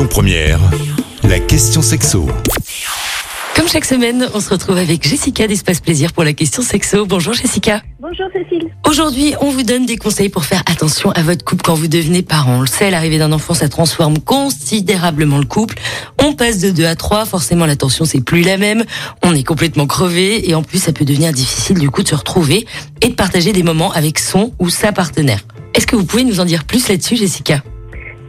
Lyon Première, la question sexo. Comme chaque semaine, on se retrouve avec Jessica d'Espace Plaisir pour la question sexo. Bonjour Jessica. Bonjour Cécile. Aujourd'hui, on vous donne des conseils pour faire attention à votre couple quand vous devenez parent. On le sait, l'arrivée d'un enfant, ça transforme considérablement le couple. On passe de 2 à 3, forcément l'attention c'est plus la même. On est complètement crevé et en plus ça peut devenir difficile du coup de se retrouver et de partager des moments avec son ou sa partenaire. Est-ce que vous pouvez nous en dire plus là-dessus Jessica?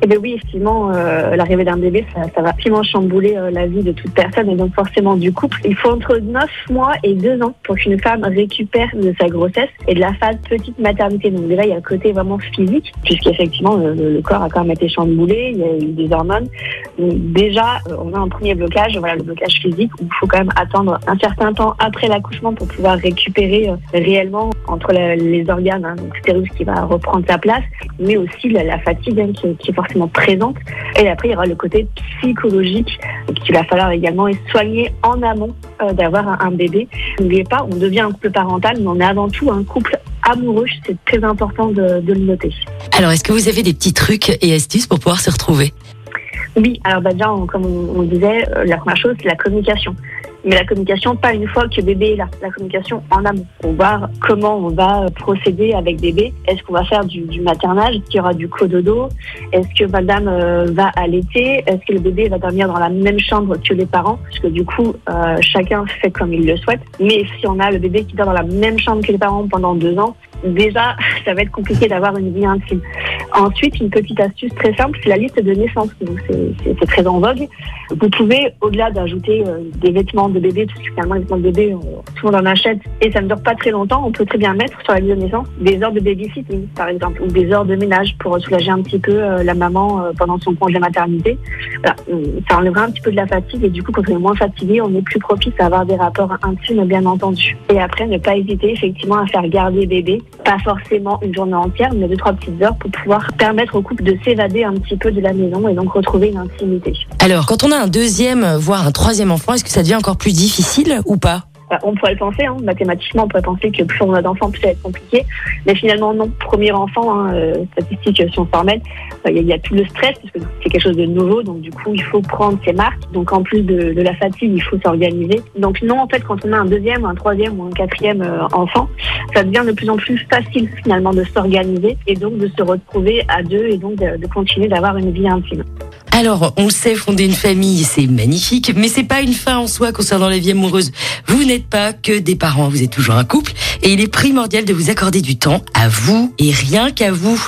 Eh bien oui, effectivement, euh, l'arrivée d'un bébé, ça, ça va absolument chambouler euh, la vie de toute personne et donc forcément du couple. Il faut entre 9 mois et 2 ans pour qu'une femme récupère de sa grossesse et de la phase petite maternité. Donc déjà, il y a le côté vraiment physique, puisqu'effectivement, le, le corps a quand même été chamboulé, il y a eu des hormones. Donc déjà, euh, on a un premier blocage, voilà, le blocage physique, où il faut quand même attendre un certain temps après l'accouchement pour pouvoir récupérer euh, réellement entre les organes, hein, donc l'utérus qui va reprendre sa place, mais aussi la, fatigue hein, qui, qui est forcément présente. Et après, il y aura le côté psychologique qu'il va falloir également soigner en amont euh, d'avoir un, bébé. N'oubliez pas, on devient un couple parental, mais on est avant tout un couple amoureux. C'est très important de, de le noter. Alors, est-ce que vous avez des petits trucs et astuces pour pouvoir se retrouver? Oui, alors bah déjà, on- comme on, on disait, euh, la première chose, c'est la communication. Mais la communication, pas une fois que bébé est là. La communication en amont. Pour voir comment on va procéder avec bébé. Est-ce qu'on va faire du, du maternage qu'il y aura du cododo? Est-ce que madame euh, va allaiter? Est-ce que le bébé va dormir dans la même chambre que les parents? Parce que du coup, euh, chacun fait comme il le souhaite. Mais si on a le bébé qui dort dans la même chambre que les parents pendant deux ans, déjà, ça va être compliqué d'avoir une vie intime. Ensuite, une petite astuce très simple, c'est la liste de naissance. C'est très en vogue. Vous pouvez, au-delà d'ajouter euh, des vêtements de bébé, parce que finalement, les vêtements de bébé, tout le monde en achète et ça ne dure pas très longtemps, on peut très bien mettre sur la liste de naissance des heures de babysitting, par exemple, ou des heures de ménage pour soulager un petit peu euh, la maman euh, pendant son congé maternité. Euh, ça enlèvera un petit peu de la fatigue et du coup, quand on est moins fatigué, on est plus propice à avoir des rapports intimes, bien entendu. Et après, ne pas hésiter effectivement à faire garder bébé, pas forcément une journée entière, mais deux, trois petites heures pour pouvoir permettre au couple de s'évader un petit peu de la maison et donc retrouver une intimité. Alors, quand on a un deuxième, voire un troisième enfant, est-ce que ça devient encore plus difficile ou pas Bah, on pourrait le penser, hein, mathématiquement, on pourrait penser que plus on a d'enfants, plus ça va être compliqué. Mais finalement, non. Premier enfant, hein, euh, formelles, euh, il y, a- il y a tout le stress, parce que c'est quelque chose de nouveau, donc du coup, il faut prendre ses marques. Donc en plus de, la fatigue, il faut s'organiser. Donc non, en fait, quand on a un deuxième, un troisième ou un quatrième euh, enfant, ça devient de plus en plus facile finalement de s'organiser et donc de se retrouver à deux et donc de, de continuer d'avoir une vie intime. Alors, on sait, fonder une famille, c'est magnifique, mais c'est pas une fin en soi concernant la vie amoureuse. Vous n'êtes pas que des parents, vous êtes toujours un couple, et il est primordial de vous accorder du temps à vous et rien qu'à vous.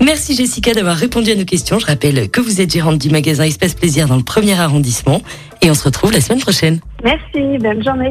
Merci Jessica d'avoir répondu à nos questions. Je rappelle que vous êtes gérante du magasin Espace Plaisir dans le premier arrondissement, et on se retrouve la semaine prochaine. Merci, bonne journée.